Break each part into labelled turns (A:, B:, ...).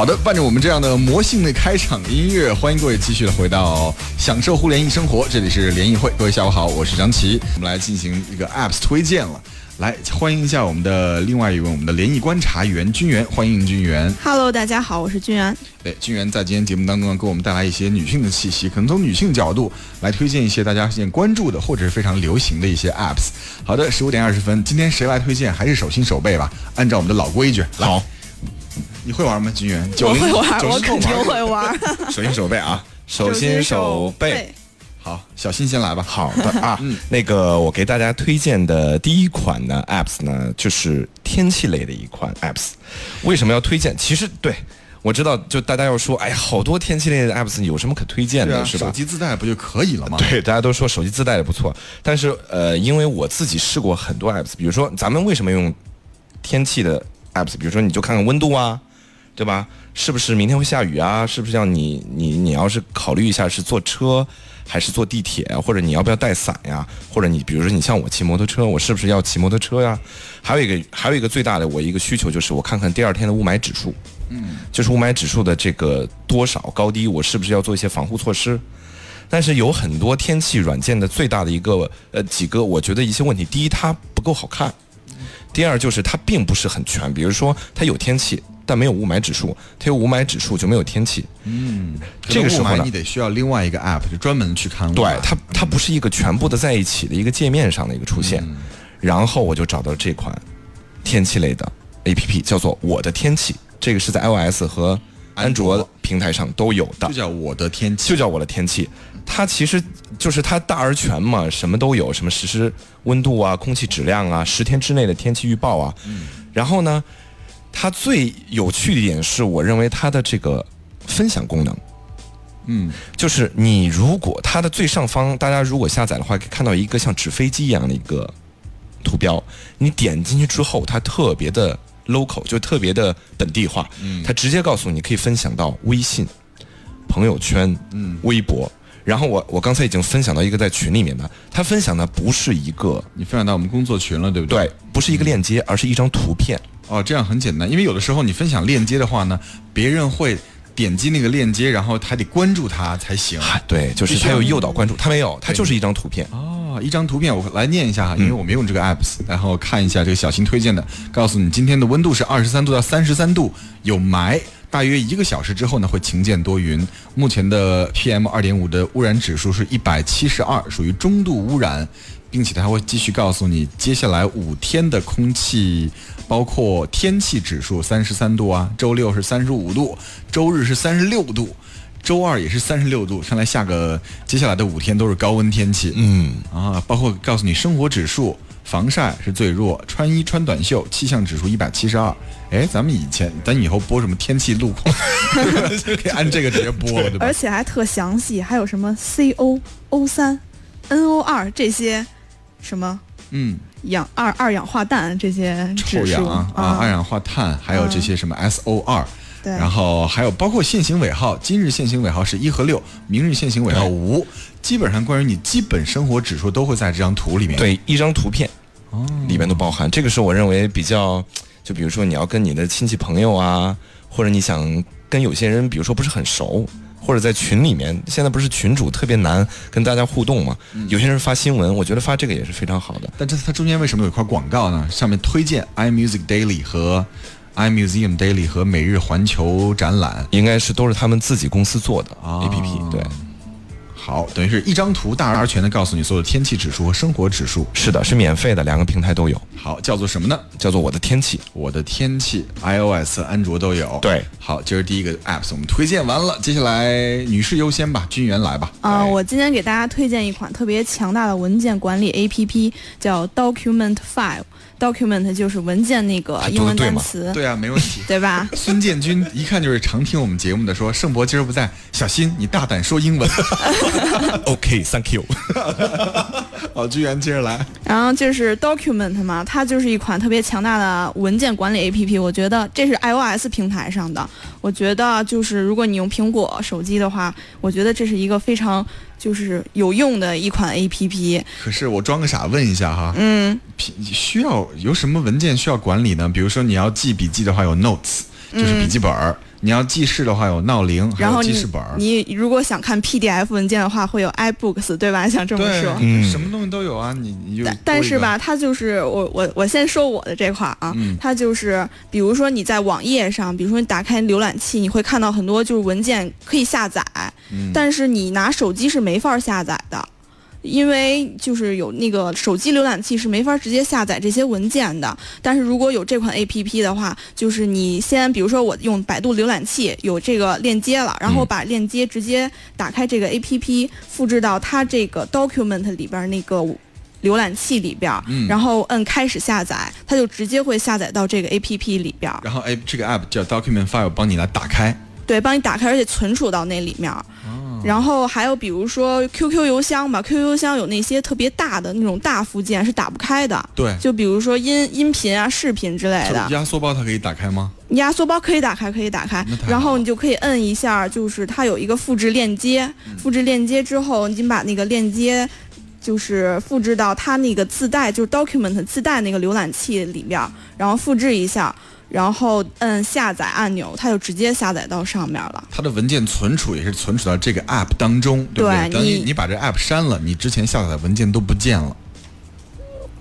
A: 好的，伴着我们这样的魔性的开场音乐，欢迎各位继续的回到享受互联易生活，这里是联谊会，各位下午好，我是张琪，我们来进行一个 apps 推荐了。来欢迎一下我们的另外一位我们的联谊观察员君元，欢迎君元。
B: Hello，大家好，我是君元。
A: 对，君元在今天节目当中呢，给我们带来一些女性的气息，可能从女性角度来推荐一些大家现在关注的或者是非常流行的一些 apps。好的，十五点二十分，今天谁来推荐？还是手心手背吧，按照我们的老规矩。
C: 好，
A: 你会玩吗，金元？
B: 我会玩，我肯定会玩。
A: 手心手背啊，
C: 手心手背。
A: 好，小新先来吧。
C: 好的啊，那个我给大家推荐的第一款呢，apps 呢就是天气类的一款 apps。为什么要推荐？其实对我知道，就大家要说，哎呀，好多天气类的 apps 有什么可推荐的，是吧？
A: 手机自带不就可以了吗？
C: 对，大家都说手机自带的不错。但是呃，因为我自己试过很多 apps，比如说咱们为什么用天气的 apps？比如说你就看看温度啊，对吧？是不是明天会下雨啊？是不是要你你你要是考虑一下是坐车？还是坐地铁，或者你要不要带伞呀？或者你比如说你像我骑摩托车，我是不是要骑摩托车呀？还有一个还有一个最大的我一个需求就是我看看第二天的雾霾指数，嗯，就是雾霾指数的这个多少高低，我是不是要做一些防护措施？但是有很多天气软件的最大的一个呃几个，我觉得一些问题，第一它不够好看，第二就是它并不是很全，比如说它有天气。但没有雾霾指数，它有雾霾指数就没有天气。
A: 嗯，这个时候你得需要另外一个 app，就专门去看。
C: 对它，它不是一个全部的在一起的一个界面上的一个出现。然后我就找到这款天气类的 app，叫做我的天气。这个是在 iOS 和安卓平台上都有的，
A: 就叫我的天气，
C: 就叫我的天气。它其实就是它大而全嘛，什么都有，什么实时温度啊、空气质量啊、十天之内的天气预报啊。嗯，然后呢？它最有趣的一点是我认为它的这个分享功能，嗯，就是你如果它的最上方，大家如果下载的话，可以看到一个像纸飞机一样的一个图标，你点进去之后，它特别的 local，就特别的本地化，嗯，它直接告诉你可以分享到微信、朋友圈、嗯、微博，然后我我刚才已经分享到一个在群里面的，他分享的不是一个，
A: 你分享到我们工作群了，对不对？
C: 对，不是一个链接，而是一张图片。
A: 哦，这样很简单，因为有的时候你分享链接的话呢，别人会点击那个链接，然后还得关注他才行。
C: 对，就是他有诱导关注，他没有，他就是一张图片。
A: 哦，一张图片，我来念一下哈，因为我没用这个 apps，然后看一下这个小新推荐的，告诉你今天的温度是二十三度到三十三度，有霾，大约一个小时之后呢会晴间多云。目前的 PM 二点五的污染指数是一百七十二，属于中度污染。并且它会继续告诉你，接下来五天的空气，包括天气指数三十三度啊，周六是三十五度，周日是三十六度，周二也是三十六度。看来下个接下来的五天都是高温天气。嗯啊，包括告诉你生活指数，防晒是最弱，穿衣穿短袖，气象指数一百七十二。哎，咱们以前咱以后播什么天气路况，可以按这个直接播了，对吧？
B: 而且还特详细，还有什么 CO、O 三、NO 二这些。什么？嗯，氧二二氧化氮这些
A: 臭氧啊，二氧化碳，还有这些什么 SO 二，对，然后还有包括限行尾号，今日限行尾号是一和六，明日限行尾号无，基本上关于你基本生活指数都会在这张图里面，
C: 对，一张图片，哦，里面都包含。这个是我认为比较，就比如说你要跟你的亲戚朋友啊，或者你想跟有些人，比如说不是很熟。或者在群里面，现在不是群主特别难跟大家互动嘛？有些人发新闻，我觉得发这个也是非常好的。
A: 但这它中间为什么有一块广告呢？上面推荐 iMusic Daily 和 iMuseum Daily 和每日环球展览，
C: 应该是都是他们自己公司做的 APP，对。
A: 好，等于是一张图大而全的告诉你所有天气指数和生活指数。
C: 是的，是免费的，两个平台都有。
A: 好，叫做什么呢？
C: 叫做我的天气。
A: 我的天气，iOS、安卓都有。
C: 对，
A: 好，这是第一个 apps，我们推荐完了，接下来女士优先吧，君源来吧。
B: 啊，我今天给大家推荐一款特别强大的文件管理 APP，叫 Document File。Document 就是文件那个英文单词，
A: 对啊，没问题，
B: 对吧？
A: 孙建军一看就是常听我们节目的，说盛博今儿不在，小新你大胆说英文。
C: OK，Thank you。
A: 好，居然接着来。
B: 然后就是 Document 嘛，它就是一款特别强大的文件管理 APP。我觉得这是 iOS 平台上的。我觉得就是如果你用苹果手机的话，我觉得这是一个非常。就是有用的一款 A P P。
A: 可是我装个傻问一下哈，嗯，需要有什么文件需要管理呢？比如说你要记笔记的话，有 Notes，就是笔记本儿。你要记事的话，有闹铃，还
B: 然后
A: 记事本儿。
B: 你如果想看 PDF 文件的话，会有 iBooks，对吧？想这么说。，
C: 嗯
A: 什么东西都有啊，你你就
B: 但是吧，它就是我我我先说我的这块儿啊，
A: 嗯
B: 它就是比如说你在网页上，比如说你打开浏览器，你会看到很多就是文件可以下载，
A: 嗯
B: 但是你拿手机是没法下载的。因为就是有那个手机浏览器是没法直接下载这些文件的，但是如果有这款 A P P 的话，就是你先比如说我用百度浏览器有这个链接了，然后把链接直接打开这个 A P P，复制到它这个 Document 里边那个浏览器里边，
A: 嗯
B: 然后摁开始下载，它就直接会下载到这个 A P P 里边，
A: 然后哎，这个 app 叫 Document File，帮你来打开。
B: 对，帮你打开，而且存储到那里面。然后还有比如说 QQ 邮箱吧，QQ 邮箱有那些特别大的那种大附件是打不开的，
A: 对，
B: 就比如说音音频啊、视频之类的，
A: 压缩包它可以打开吗？
B: 压缩包可以打开，可以打开。然后你就可以摁一下，就是它有一个复制链接，
A: 嗯。
B: 复制链接之后，你把那个链接。就是复制到它那个自带，就是 document 自带那个浏览器里边，然后复制一下，然后摁下载按钮，它就直接下载到上面了。
A: 它的文件存储也是存储到这个 app 当中，对不对？
B: 对
A: 等你
B: 你
A: 你把这 app 删了，你之前下载的文件都不见了，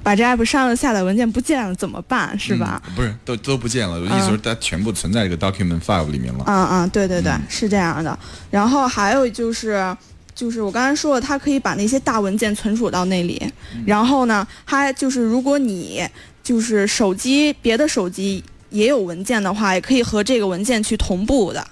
B: 把这 app 删了，下载文件不见了怎么办？是吧？
A: 嗯不是，都都不见了。我意思是，它全部存在这个 document file 里面了。
B: 嗯嗯，对对对，
A: 嗯
B: 是这样的。然后还有就是，就是我刚才说了，它可以把那些大文件存储到那里。
A: 嗯
B: 然后呢，它就是如果你就是手机别的手机也有文件的话，也可以和这个文件去同步的。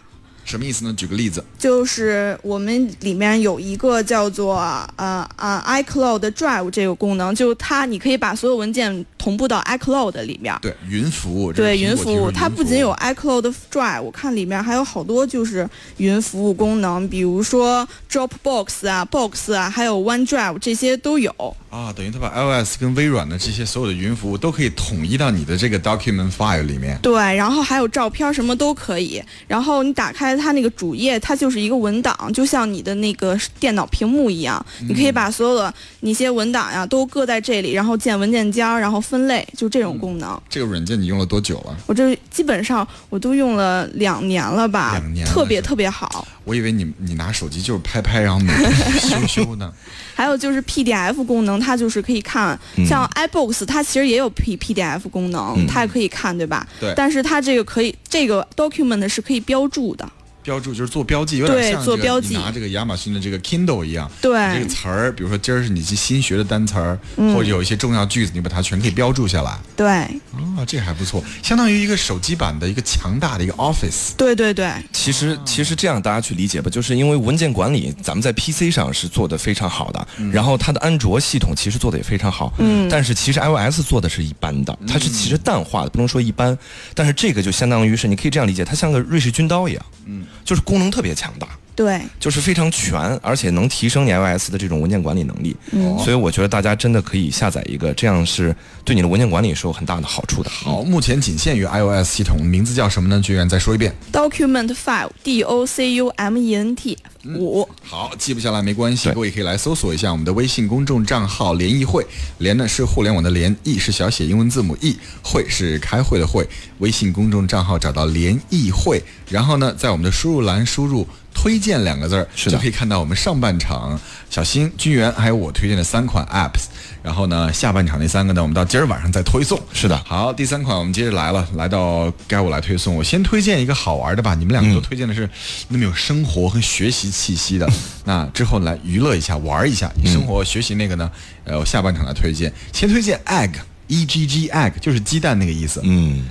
A: 什么意思呢？举个例子，
B: 就是我们里面有一个叫做呃呃 iCloud Drive 这个功能，就它你可以把所有文件同步到 iCloud 里面。
A: 对，云服务，
B: 对云服务，它不仅有 iCloud Drive，我看里面还有好多就是云服务功能，比如说 Dropbox 啊、Box 啊，还有 OneDrive 这些都有。
A: 啊，等于它把 iOS 跟微软的这些所有的云服务都可以统一到你的这个 document file 里面。
B: 对，然后还有照片，什么都可以。然后你打开它那个主页，它就是一个文档，就像你的那个电脑屏幕一样，你可以把所有的那些文档呀都搁在这里，然后建文件夹，然后分类，就这种功能。
A: 这个软件你用了多久了？
B: 我这基本上我都用了两年了吧，
A: 两年
B: 特别特别好。
A: 我以为你你拿手机就是拍拍，然后美 修修呢。
B: 还有就是 PDF 功能，它就是可以看，
C: 嗯
B: 像 iBooks 它其实也有 P PDF 功能，
C: 嗯
B: 它也可以看，对吧？
A: 对
B: 但是它这个可以，这个 document 是可以标注的。
A: 标注就是做标记，有点
B: 对
A: 像这个
B: 做标记。
A: 你拿这个亚马逊的这个 Kindle 一样。
B: 对。
A: 这个词儿，比如说今儿是你新学的单词儿，
B: 嗯。
A: 或者有一些重要句子，你把它全可以标注下来。
B: 对。
A: 啊，这还不错，相当于一个手机版的一个强大的一个 Office。
B: 对对对，
C: 其实其实这样大家去理解吧，就是因为文件管理咱们在 PC 上是做的非常好的，然后它的安卓系统其实做的也非常好，
B: 嗯。
C: 但是其实 iOS 做的是一般的，它是其实淡化的，不能说一般，但是这个就相当于是你可以这样理解，它像个瑞士军刀一样，
A: 嗯，
C: 就是功能特别强大。
B: 对，
C: 就是非常全，而且能提升你 iOS 的这种文件管理能力，所以我觉得大家真的可以下载一个，这样是对你的文件管理是有很大的好处的。
A: 好，目前仅限于 iOS 系统，名字叫什么呢？居然再说一遍。
B: document file D O C U M E N T 五。
A: 好，记不下来没关系，各位可以来搜索一下我们的微信公众账号“联谊会”，联呢是互联网的联，谊是小写英文字母 e，会是开会的会。微信公众账号找到“联谊会”，然后呢，在我们的输入栏输入“推荐”两个字儿，
C: 是
A: 就可以看到我们上半场小新、君元还有我推荐的三款 apps。然后呢，下半场那三个呢，我们到今儿晚上再推送。
C: 是的
A: 好，第三款我们接着来了，来到该我来推送。我先推荐一个好玩的吧，你们两个都推荐的是那么有生活和学习气息的。那之后来娱乐一下，玩一下。你生活学习那个呢？呃，我下半场来推荐。先推荐 egg，e g g egg，就是鸡蛋那个意思。
C: 嗯，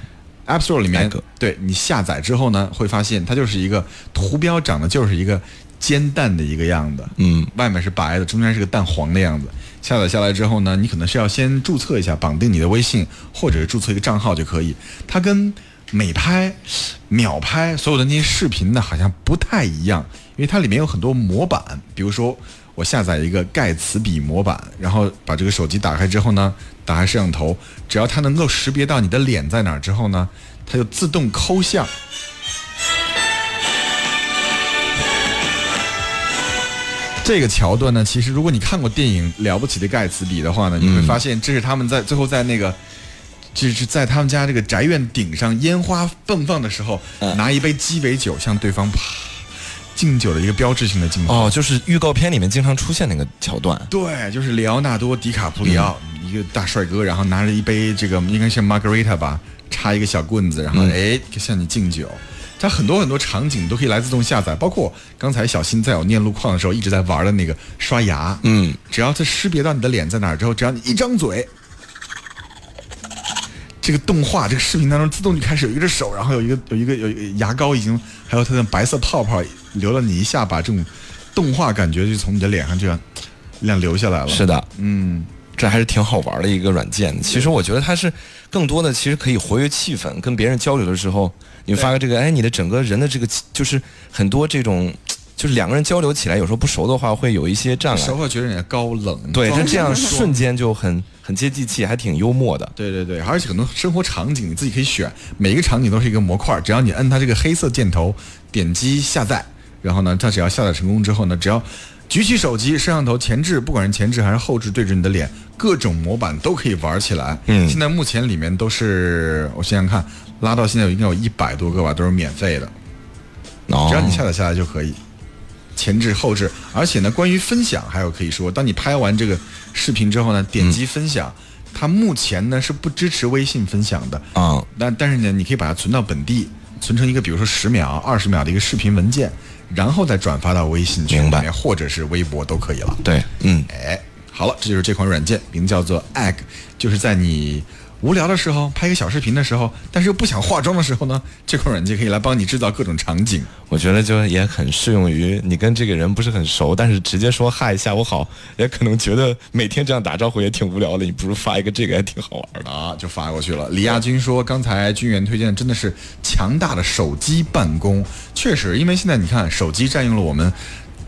A: App Store 里面对你下载之后呢，会发现它就是一个图标长得就是一个煎蛋的一个样子。
C: 嗯，
A: 外面是白的，中间是个蛋黄的样子。下载下来之后呢，你可能是要先注册一下，绑定你的微信，或者是注册一个账号就可以。它跟美拍、秒拍所有的那些视频呢，好像不太一样，因为它里面有很多模板，比如说我下载一个盖茨比模板，然后把这个手机打开之后呢，打开摄像头，只要它能够识别到你的脸在哪儿之后呢，它就自动抠像。这个桥段呢，其实如果你看过电影《了不起的盖茨比》的话呢，你会发现这是他们在最后在那个就是在他们家这个宅院顶上烟花迸放的时候，
C: 嗯
A: 拿一杯鸡尾酒向对方啪敬酒的一个标志性的镜头。
C: 哦，就是预告片里面经常出现那个桥段。
A: 对，就是里奥纳多·迪卡普里奥、一个大帅哥，然后拿着一杯这个应该是 Margarita 吧，插一个小棍子，然后、
C: 嗯
A: 哎向你敬酒。它很多很多场景都可以来自动下载，包括刚才小新在我念路况的时候一直在玩的那个刷牙，
C: 嗯，
A: 只要它识别到你的脸在哪儿之后，只要你一张嘴，这个动画这个视频当中自动就开始有一只手，然后有一个有一个有一个牙膏已经还有它的白色泡泡流了你一下，把这种动画感觉就从你的脸上这样这样流下来了。
C: 是的，
A: 嗯，
C: 这还是挺好玩的一个软件。其实我觉得它是更多的，其实可以活跃气氛。跟别人交流的时候，你发个这个，哎，你的整个人的这个就是很多这种，就是两个人交流起来，有时候不熟的话会有一些障碍。
A: 熟会觉得人家高冷，
C: 对，
A: 装
C: 但这样瞬间就很很接地气，还挺幽默的。
A: 对对对，而且很多生活场景你自己可以选，每一个场景都是一个模块，只要你摁它这个黑色箭头，点击下载，然后呢，它只要下载成功之后呢，只要举起手机，摄像头前置，不管是前置还是后置，对着你的脸，各种模板都可以玩起来。
C: 嗯。
A: 现在目前里面都是，我想想看，拉到现在应该有一百多个吧，都是免费的，
C: 哦。
A: 只要你下载下来就可以。前置后置，而且呢，关于分享还有可以说，当你拍完这个视频之后呢，点击分享，它目前呢是不支持微信分享的，
C: 啊，
A: 但但是呢，你可以把它存到本地，存成一个比如说十秒、二十秒的一个视频文件，然后再转发到微信群里面或者是微博都可以了。
C: 对，嗯，
A: 哎，好了，这就是这款软件，名叫做 Egg，就是在你无聊的时候拍一个小视频的时候，但是又不想化妆的时候呢，这款软件可以来帮你制造各种场景。
C: 我觉得就也很适用于你跟这个人不是很熟，但是直接说嗨，下午好，也可能觉得每天这样打招呼也挺无聊的，你不如发一个这个还挺好玩的。
A: 啊，就发过去了。李亚军说，刚才军员推荐的真的是强大的手机办公，确实，因为现在你看，手机占用了我们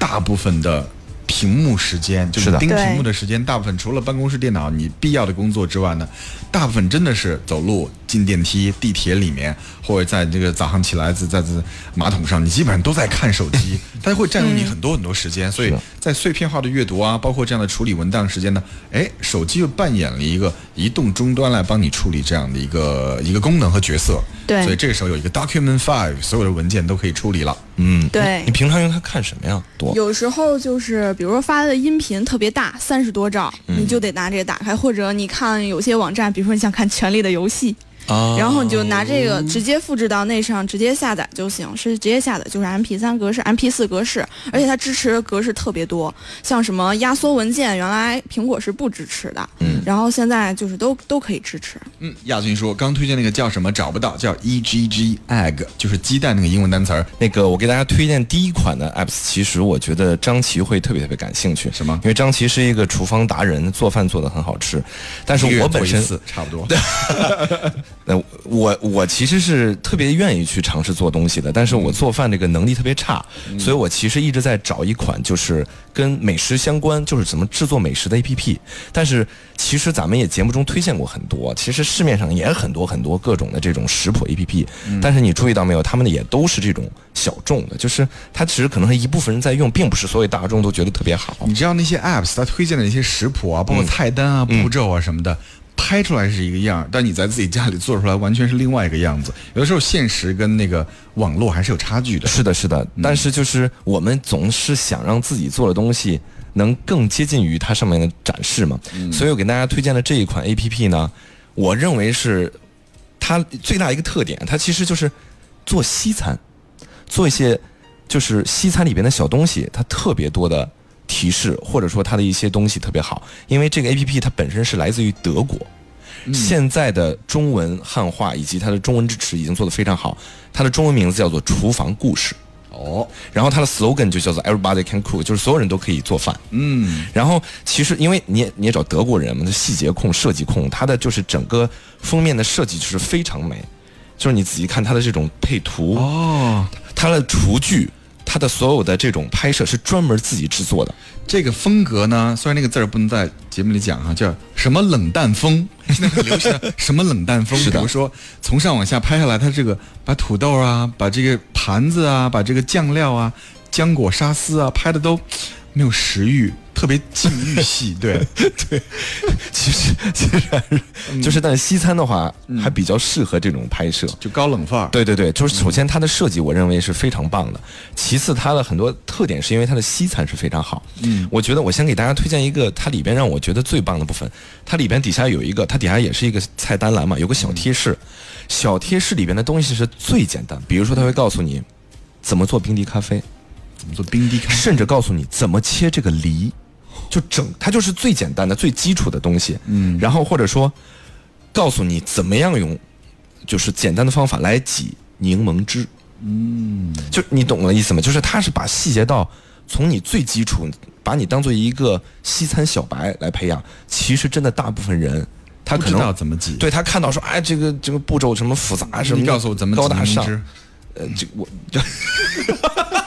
A: 大部分的屏幕时间，就是盯屏幕的时间，大部分除了办公室电脑你必要的工作之外呢，大部分真的是走路、进电梯、地铁里面，或者在这个早上起来在在在马桶上，你基本上都在看手机，它会占用你很多很多时间，所以在碎片化的阅读啊，包括这样的处理文档时间呢，哎，手机又扮演了一个移动终端来帮你处理这样的一个一个功能和角色。
B: 对
A: 所以这个时候有一个 Document Five，所有的文件都可以处理了。
C: 嗯，
B: 对
C: 你平常用它看什么呀？多
B: 有时候就是，比如说发的音频特别大，三十多兆，
C: 嗯
B: 你就得拿这个打开，或者你看有些网站，比如说你想看《权力的游戏》，
C: 啊
B: 然后你就拿这个直接复制到那上，直接下载就行，是直接下载，就是 MP 三格式、MP 四格式，而且它支持的格式特别多，像什么压缩文件，原来苹果是不支持的，
C: 嗯
B: 然后现在就是都都可以支持。
A: 嗯，亚军说刚推荐那个叫什么找不到，叫 E G G Egg，就是鸡蛋那个英文单词儿。
C: 那个，我给大家推荐第一款的 apps，其实我觉得张琪会特别特别感兴趣。
A: 什么
C: 因为张琪是一个厨房达人，做饭做的很好吃。但是我本身
A: 差不多。
C: 那我我其实是特别愿意去尝试做东西的，但是我做饭这个能力特别差，所以我其实一直在找一款就是跟美食相关，就是怎么制作美食的 APP。但是其实咱们也节目中推荐过很多，其实市面上也很多很多各种的这种食谱 APP，、但是你注意到没有，他们的也都是这种小众的，就是它其实可能是一部分人在用，并不是所有大众都觉得特别好。
A: 你知道那些 apps 它推荐的那些食谱啊，包括菜单啊、步骤啊什么的，拍出来是一个样儿，但你在自己家里做出来完全是另外一个样子。有的时候现实跟那个网络还是有差距的。
C: 是的，是的，但是就是我们总是想让自己做的东西能更接近于它上面的展示嘛，所以我给大家推荐的这一款 A P P 呢，我认为是它最大一个特点，它其实就是做西餐，做一些就是西餐里边的小东西，它特别多的提示，或者说它的一些东西特别好，因为这个 A P P 它本身是来自于德国。现在的中文汉化以及它的中文支持已经做得非常好，它的中文名字叫做“厨房故事”。
A: 哦，
C: 然后它的 slogan 就叫做 “Everybody can cook”，就是所有人都可以做饭。
A: 嗯，
C: 然后其实因为你也你也找德国人嘛，他细节控、设计控，它的就是整个封面的设计就是非常美，就是你仔细看它的这种配图，
A: 哦，
C: 它的厨具，它的所有的这种拍摄是专门自己制作的。
A: 这个风格呢，虽然那个字儿不能在节目里讲哈，叫什么冷淡风，现在很流行的什么冷淡风，
C: 是的
A: 比如说从上往下拍下来，它这个把土豆啊，把这个盘子啊，把这个酱料啊、浆果、沙司啊，拍的都没有食欲，特别禁欲系，对对，
C: 其实其实还是就是，但是西餐的话还比较适合这种拍摄。
A: 就高冷范儿。
C: 对对对，就是首先它的设计，我认为是非常棒的。其次，它的很多特点是因为它的西餐是非常好。嗯，我觉得我先给大家推荐一个，它里边让我觉得最棒的部分，它里边底下有一个，它底下也是一个菜单栏嘛，有个小贴士。小贴士里边的东西是最简单，比如说它会告诉你怎么做冰滴咖啡，
A: 怎么做冰滴咖啡？
C: 甚至告诉你怎么切这个梨，就整它就是最简单的、最基础的东西。嗯，然后或者说告诉你怎么样用，就是简单的方法来挤柠檬汁。嗯，就你懂我的意思吗？就是他是把细节到从你最基础，把你当做一个西餐小白来培养。其实真的大部分人。他可能
A: 不知道怎么挤
C: 对他看到说，哎，这个这个步骤什么复杂什么，
A: 你告诉我怎么挤
C: 高大上呃，这我就，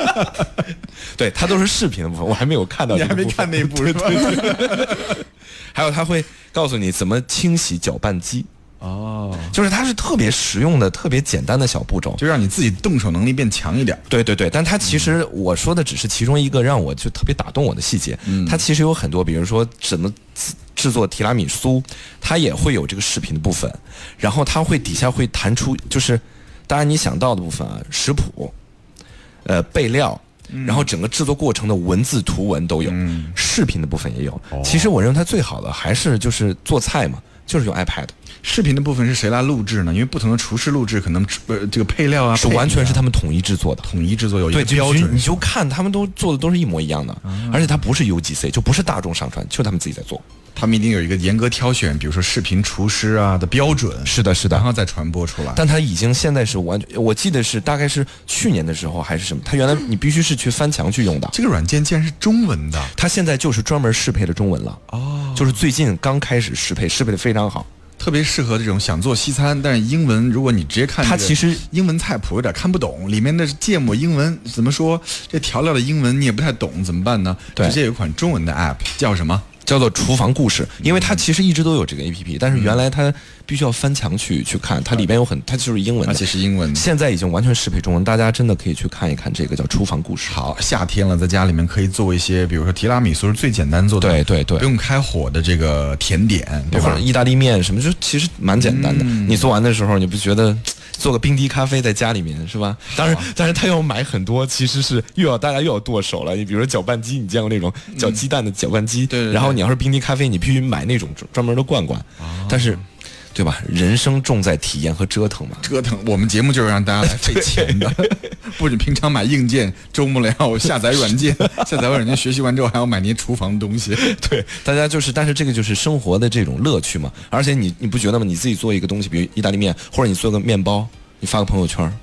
C: 对它都是视频的部分，我还没有看到
A: 你还没。看那部是吧？
C: 还有他会告诉你怎么清洗搅拌机，
A: 哦，
C: 就是它是特别实用的、特别简单的小步骤。
A: 就让你自己动手能力变强一点。
C: 对对对，但它其实我说的只是其中一个让我就特别打动我的细节。
A: 嗯
C: 它其实有很多，比如说怎么制制作提拉米苏，它也会有这个视频的部分，然后它会底下会弹出，就是当然你想到的部分啊，食谱，呃备料。
A: 嗯
C: 然后整个制作过程的文字图文都有，视频的部分也有。
A: 哦
C: 其实我认为它最好的还是就是做菜嘛，就是用 iPad，
A: 视频的部分是谁来录制呢？因为不同的厨师录制，可能呃这个配料啊，
C: 是完全是他们统一制作的。
A: 统一制作有一
C: 对，
A: 个标准
C: 就你。就看他们都做的都是一模一样的，而且它不是 UGC，就不是大众上传，就是他们自己在做。
A: 他们一定有一个严格挑选，比如说视频厨师啊的标准，
C: 是的，是的
A: 然后再传播出来。
C: 但他已经现在是完全，我记得是大概是去年的时候还是什么，他原来你必须是去翻墙去用的，
A: 这个软件竟然是中文的，
C: 它现在就是专门适配的中文了。哦，就是最近刚开始适配，适配的非常好。
A: 特别适合这种想做西餐，但是英文如果你直接看、
C: 它其实
A: 英文菜谱有点看不懂，里面的芥末英文怎么说？这调料的英文你也不太懂，怎么办呢？
C: 对
A: 直接有一款中文的 app 叫什么？
C: 叫做厨房故事，因为它其实一直都有这个 A P P，但是原来它必须要翻墙去去看，它里边有很，它就是英文的，
A: 而且是英文的。
C: 现在已经完全适配中文，大家真的可以去看一看这个叫厨房故事。
A: 好，夏天了，在家里面可以做一些，比如说提拉米苏是最简单做的，
C: 对对对
A: 不用开火的这个甜点，对吧
C: 或者？意大利面什么，就其实蛮简单的。你做完的时候，你不觉得做个冰滴咖啡在家里面是吧？当然，但是他要买很多，其实是又要大家又要剁手了。你比如说搅拌机，你见过那种搅鸡蛋的搅拌机？
A: 对对对
C: 然后你要是冰滴咖啡，你必须买那种专专门的罐罐。但是，对吧？人生重在体验和折腾嘛。
A: 折腾，我们节目就是让大家来费钱的，不仅平常买硬件，周末了要下载软件，下载完软件学习完之后还要买那些厨房的东西。
C: 对，大家就是，但是这个就是生活的这种乐趣嘛。而且你你不觉得吗？你自己做一个东西，比如意大利面，或者你做个面包，你发个朋友圈儿，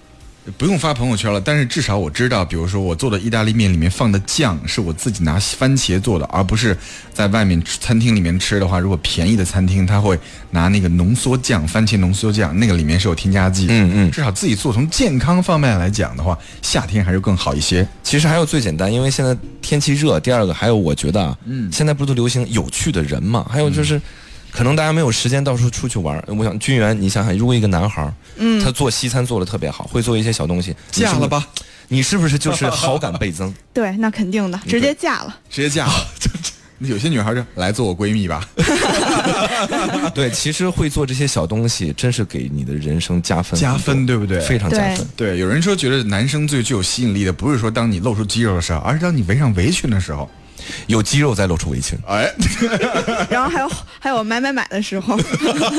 A: 不用发朋友圈了，但是至少我知道，比如说我做的意大利面里面放的酱是我自己拿番茄做的，而不是在外面餐厅里面吃的话，如果便宜的餐厅他会拿那个浓缩酱，番茄浓缩酱，那个里面是有添加剂。
C: 嗯嗯
A: 至少自己做，从健康方面来讲的话，夏天还是更好一些。
C: 其实还有最简单，因为现在天气热。第二个还有，我觉得啊，嗯，现在不是都流行有趣的人嘛？还有就是，可能大家没有时间到处出去玩。我想君元，你想想，如果一个男孩，嗯，他做西餐做的特别好，会做一些小东西，
A: 嫁了吧？
C: 你是不是就是好感倍增？
B: 对，那肯定的，直接嫁了。
A: 直接嫁了。有些女孩就来做我闺蜜吧，
C: 对，其实会做这些小东西，真是给你的人生加分，
A: 加分对不对
C: 非常加
B: 对
C: 分。
A: 对，有人说觉得男生最具有吸引力的，不是说当你露出肌肉的时候，而是当你围上围裙的时候。
C: 有肌肉再露出围裙，
A: 哎，
B: 然后还有还有买买买的时候，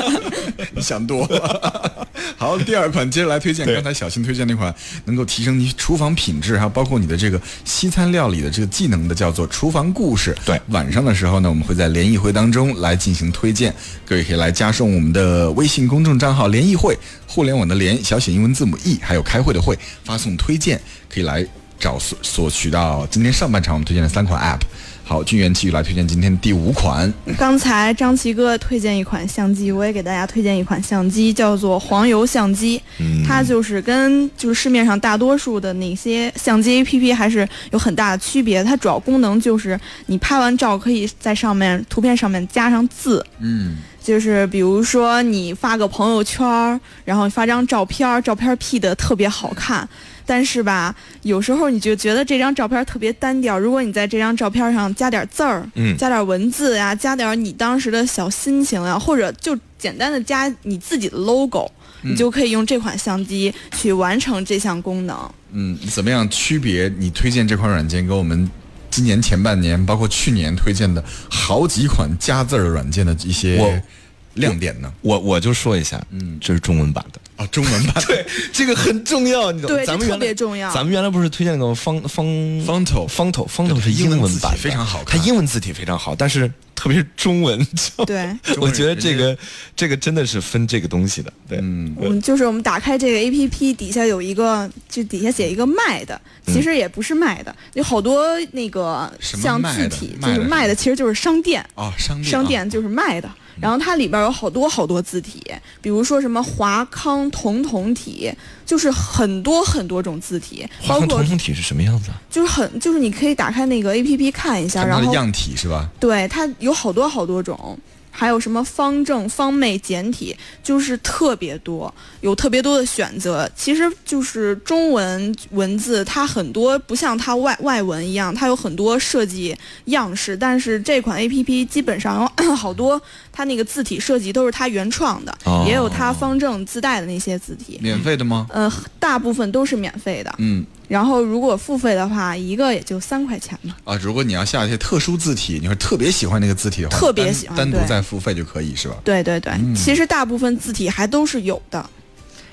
A: 你想多了。好，第二款接着来推荐，刚才小新推荐那款能够提升你厨房品质，还有包括你的这个西餐料理的这个技能的，叫做厨房故事。
C: 对。
A: 晚上的时候呢，我们会在联谊会当中来进行推荐，各位可以来加送我们的微信公众账号“联谊会”，互联网的联，小写英文字母 e，还有开会的会，发送推荐，可以来找索索取到今天上半场我们推荐的三款 app。好，俊元继续来推荐今天第五款，
B: 刚才张琪哥推荐一款相机，我也给大家推荐一款相机，叫做黄油相机。它就是跟就是市面上大多数的那些相机 APP 还是有很大的区别。它主要功能就是你拍完照可以在上面图片上面加上字，
A: 嗯，
B: 就是比如说你发个朋友圈，然后发张照片儿，照片儿 P 的特别好看，但是吧，有时候你就觉得这张照片特别单调。如果你在这张照片上加点字儿，
C: 嗯
B: 加点文字呀，加点你当时的小心情呀，或者就简单的加你自己的 logo，、
A: 嗯
B: 你就可以用这款相机去完成这项功能。
A: 嗯，怎么样区别你推荐这款软件跟我们今年前半年，包括去年推荐的好几款加字儿软件的一些亮点呢？
C: 我我就说一下，嗯，这是中文版的。
A: 啊，中文版。
C: 对，这个很重要，你懂吗？
B: 对特
C: 咱们特
B: 别重要。
C: 咱们原来不是推荐那个方方
A: Fonto
C: 方头方头是英文版
A: 非常好看。
C: 它英文字体非常好，但是特别是中文，
B: 对，
C: 我觉得这个这个真的是分这个东西的，对，
A: 嗯。
B: 我们就是我们打开这个 A P P 底下有一个，就底下写一个卖的，其实也不是卖的，有好多那个像字体，就是卖的，其实就是商店。
A: 啊，商店啊
B: 商店就是卖的，然后它里边有好多好多字体，比如说什么华康铜铜体，就是很多很多种字体，
C: 华康
B: 包括
C: 铜铜体是什么样子啊？
B: 就是很就是你可以打开那个 A P P 看一下，然后
A: 它的样体是吧？
B: 对它有好多好多种。还有什么方正、方妹简体，就是特别多，有特别多的选择。其实就是中文文字，它很多不像它外外文一样，它有很多设计样式。但是这款 A P P 基本上有好多，它那个字体设计都是它原创的，
C: 哦
B: 也有它方正自带的那些字体。
A: 免费的吗？
B: 呃，大部分都是免费的。
A: 嗯
B: 然后如果付费的话，一个也就三块钱嘛。
A: 啊，如果你要下一些特殊字体，你会特别喜欢那个字体的话，
B: 特别喜欢对
A: 单独再付费就可以是吧？
B: 对对对，
A: 嗯
B: 其实大部分字体还都是有的。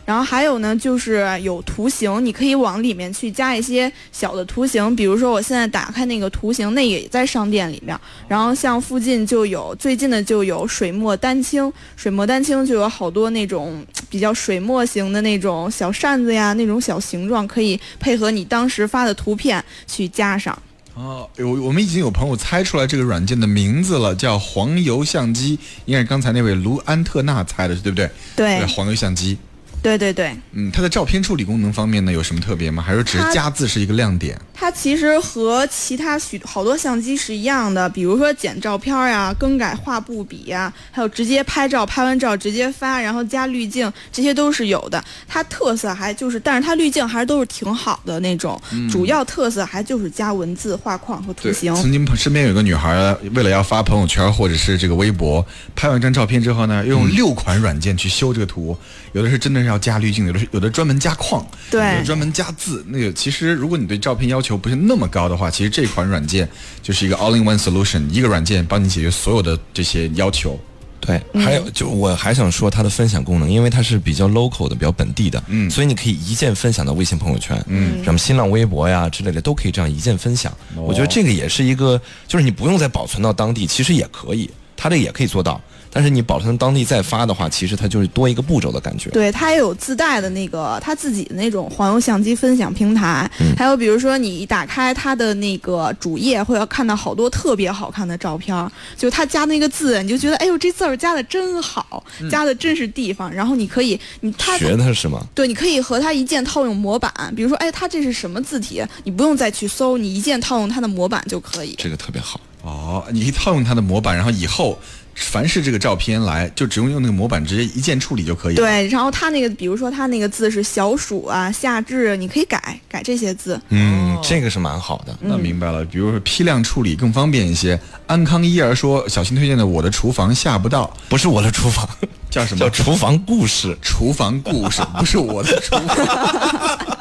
B: 然后还有呢，就是有图形，你可以往里面去加一些小的图形，比如说我现在打开那个图形，那也在商店里面。然后像附近就有最近的就有水墨丹青，水墨丹青就有好多那种比较水墨型的那种小扇子呀，那种小形状，可以配合你当时发的图片去加上。
A: 哦，有我们已经有朋友猜出来这个软件的名字了，叫黄油相机，应该是刚才那位卢安特纳猜的，对不对？
B: 对
A: 黄油相机。
B: 对对对，
A: 嗯，它的照片处理功能方面呢有什么特别吗？还是只是加字是一个亮点？
B: 它其实和其他许好多相机是一样的，比如说剪照片呀、更改画布比呀，还有直接拍照，拍完照直接发，然后加滤镜，这些都是有的。它特色还就是，但是它滤镜还是都是挺好的那种，主要特色还就是加文字、画框和图，形。
A: 曾经身边有个女孩，为了要发朋友圈或者是这个微博，拍完一张照片之后呢，用六款软件去修这个图，有的是真的是要加滤镜，有的是有的专门加框，
B: 对
A: 有的专门加字。那个其实如果你对照片要求不是那么高的话，其实这款软件就是一个 all-in-one solution，一个软件帮你解决所有的这些要求。
C: 对，还有就我还想说它的分享功能，因为它是比较 local 的，比较本地的，
A: 嗯
C: 所以你可以一键分享到微信朋友圈，
A: 嗯
C: 什么新浪微博呀之类的都可以这样一键分享。
A: 哦
C: 我觉得这个也是一个，就是你不用再保存到当地，其实也可以，它这个也可以做到。但是你保存当地再发的话，其实它就是多一个步骤的感觉。
B: 对，它也有自带的那个它自己的那种黄油相机分享平台，还有比如说你一打开它的那个主页，会要看到好多特别好看的照片儿，就它加那个字，你就觉得哎呦这字儿加的真好，加的真是地方。然后你可以你它
C: 学它是吗？
B: 对，你可以和它一键套用模板，比如说哎它这是什么字体，你不用再去搜，你一键套用它的模板就可以。
C: 这个特别好。
A: 哦，你可以套用它的模板，然后以后凡是这个照片来，就只用用那个模板直接一键处理就可以了。
B: 对，然后它那个，比如说它那个字是小暑啊、夏至，你可以改改这些字。
C: 嗯，这个是蛮好的。
A: 那明白了，比如说批量处理更方便一些。安康一儿说，小新推荐的《我的厨房下不到
C: 不是我的厨房，》
A: 叫什么
C: 叫？厨房故事。
A: 厨房故事，不是我的厨房。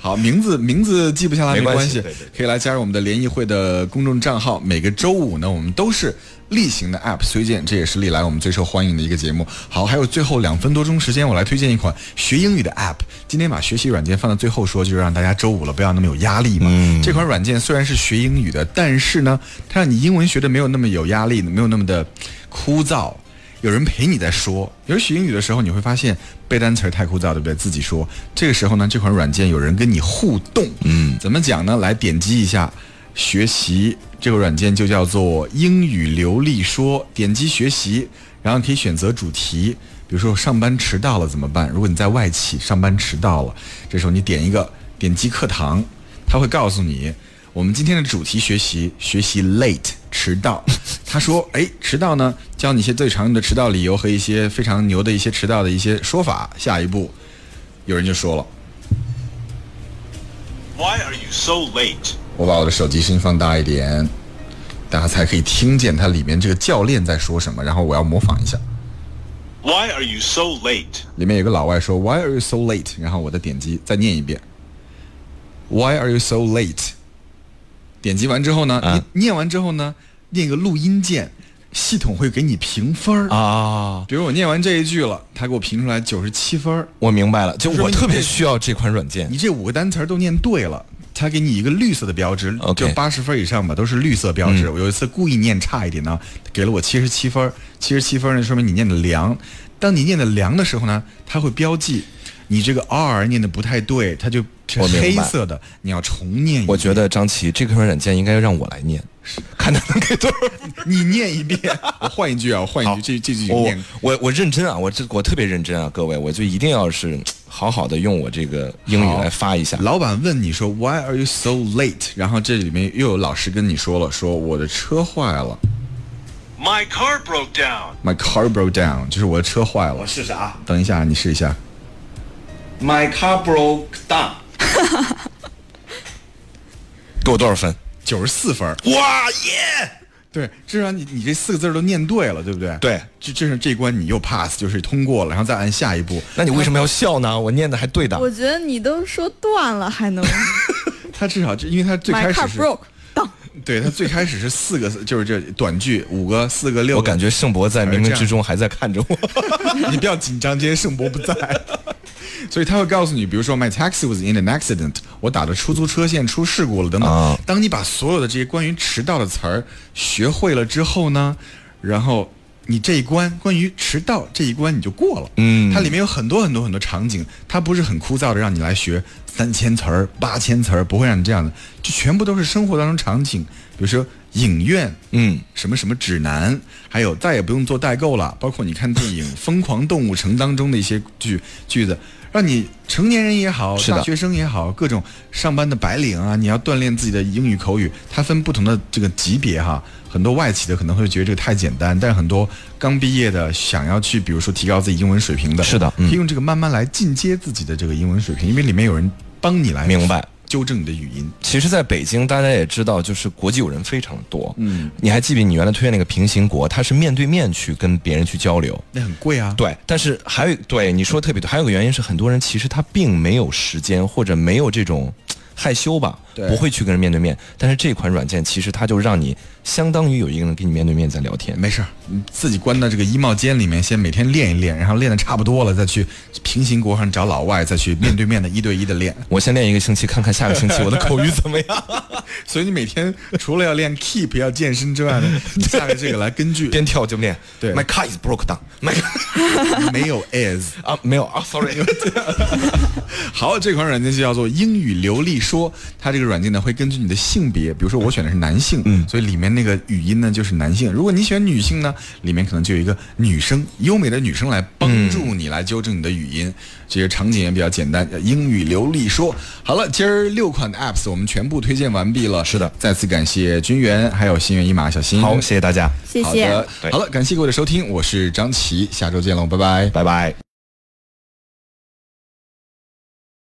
A: 好，名字名字记不下来
C: 没
A: 没关系
C: 关系对对对，
A: 可以来加入我们的联谊会的公众账号。每个周五呢，我们都是例行的 App 推荐，这也是历来我们最受欢迎的一个节目。好，还有最后两分多钟时间，我来推荐一款学英语的 App。今天把学习软件放到最后说，就是让大家周五了不要那么有压力嘛。
C: 嗯
A: 这款软件虽然是学英语的，但是呢，它让你英文学的没有那么有压力，没有那么的枯燥。有人陪你在说，有时学英语的时候，你会发现背单词儿太枯燥，对不对？自己说，这个时候呢，这款软件有人跟你互动，
C: 嗯，
A: 怎么讲呢？来点击一下学习这个软件，就叫做英语流利说，点击学习，然后可以选择主题，比如说上班迟到了怎么办？如果你在外企上班迟到了，这时候你点一个点击课堂，它会告诉你。我们今天的主题学习学习 late 迟到，他说，哎，迟到呢，教你一些最常用的迟到理由和一些非常牛的一些迟到的一些说法。下一步，有人就说了
D: ，Why are you so late?
A: 我把我的手机声音放大一点，大家才可以听见它里面这个教练在说什么。然后我要模仿一下
D: ，Why are you so late?
A: 里面有个老外说 Why are you so late？然后我的点击再念一遍，Why are you so late？点击完之后呢，
C: 啊
A: 念念完之后呢，念个录音键，系统会给你评分儿。
C: 啊，
A: 比如我念完这一句了，它给我评出来九十七分儿。
C: 我明白了，就我特别需要这款软件
A: 你。这五个单词儿都念对了，它给你一个绿色的标志就八十分以上吧，都是绿色标志。
C: 嗯
A: 我有一次故意念差一点呢，给了我七十七分，七十七分呢说明你念的凉。当你念的凉的时候呢，它会标记你这个 r 念的不太对，它就是
C: 我明白
A: 黑色的，你要重念一遍。
C: 我觉得张琪这款软件应该让我来念，看他能给多少。
A: 你念一遍，我换一句啊，我换一句，这这句
C: 我
A: 念。
C: 我我认真啊，我这我特别认真啊，各位，我就一定要是好好的用我这个英语来发一下。
A: 老板问你说 Why are you so late？然后这里面又有老师跟你说了，说我的车坏了
D: My car broke
A: down.，My car broke down，就是我的车坏了。
C: 我试试啊
A: 等一下，你试一下。
C: ，My car broke down，给我多少分？
A: 九十四分。
C: 哇耶！
A: 对，至少你你这四个字都念对了，对不对？
C: 对，
A: 这这是这关你又 pass，就是通过了，然后再按下一步。
C: 那你为什么要笑呢？我念的还对的。
B: 我觉得你都说断了，还能
A: 他至少这，因为他最开始
B: car
A: 是
B: ，broke down。
A: 对他最开始是四个字，就是这短句，五个、四个、六个。
C: 我感觉盛博在冥冥之中还在看着我。
A: 你不要紧张，今天盛博不在，所以他会告诉你，比如说 My taxi was in an accident，我打的出租车现出事故了等等。
C: 啊
A: 当你把所有的这些关于迟到的词儿学会了之后呢，然后你这一关关于迟到这一关你就过了。
C: 嗯
A: 它里面有很多很多很多场景，它不是很枯燥的让你来学三千词儿、八千词儿，不会让你这样的，就全部都是生活当中场景，比如说影院。
C: 嗯，
A: 什么什么指南，还有再也不用做代购了，包括你看电影《疯狂动物城》当中的一些句句子，让你成年人也好，大学生也好，各种上班的白领啊，你要锻炼自己的英语口语，它分不同的这个级别哈。很多外企的可能会觉得这个太简单，但是很多刚毕业的想要去，比如说提高自己英文水平的，
C: 是的嗯
A: 可以用这个慢慢来进阶自己的这个英文水平，因为里面有人帮你来
C: 明白。
A: 纠正你的语音。
C: 其实，在北京，大家也知道，就是国际友人非常多。
A: 嗯，
C: 你还记不记得你原来推荐那个平行国？他是面对面去跟别人去交流。
A: 那很贵啊。
C: 对，但是还有对你说的特别对，还有个原因是很多人其实他并没有时间或者没有这种害羞吧，
A: 对
C: 不会去跟人面对面。但是这款软件其实它就让你相当于有一个人跟你面对面在聊天。
A: 没事自己关到这个衣帽间里面，先每天练一练，然后练的差不多了，再去平行国上找老外，再去面对面的一对一的练。
C: 我先练一个星期，看看下个星期我的口语怎么样。
A: 所以你每天除了要练 keep 要健身之外呢，你下个这个来根据
C: 边跳就练。
A: 对
C: ，My car is broke down. My
A: 没有 is。
C: 啊没有啊，sorry。
A: 好，这款软件就叫做英语流利说，它这个软件呢会根据你的性别，比如说我选的是男性，
C: 嗯
A: 所以里面那个语音呢就是男性。如果你选女性呢，里面可能就有一个女生，优美的女生来帮助你来纠正你的语音。这些场景也比较简单，英语流利说。好了，今儿六款的 apps 我们全部推荐完毕了。
C: 是的
A: 再次感谢君元，还有心猿意马小新。
C: 好，谢谢大家，
B: 谢谢。
A: 好的，好了，感谢各位的收听，我是张琪，下周见喽，拜拜。
C: 拜拜。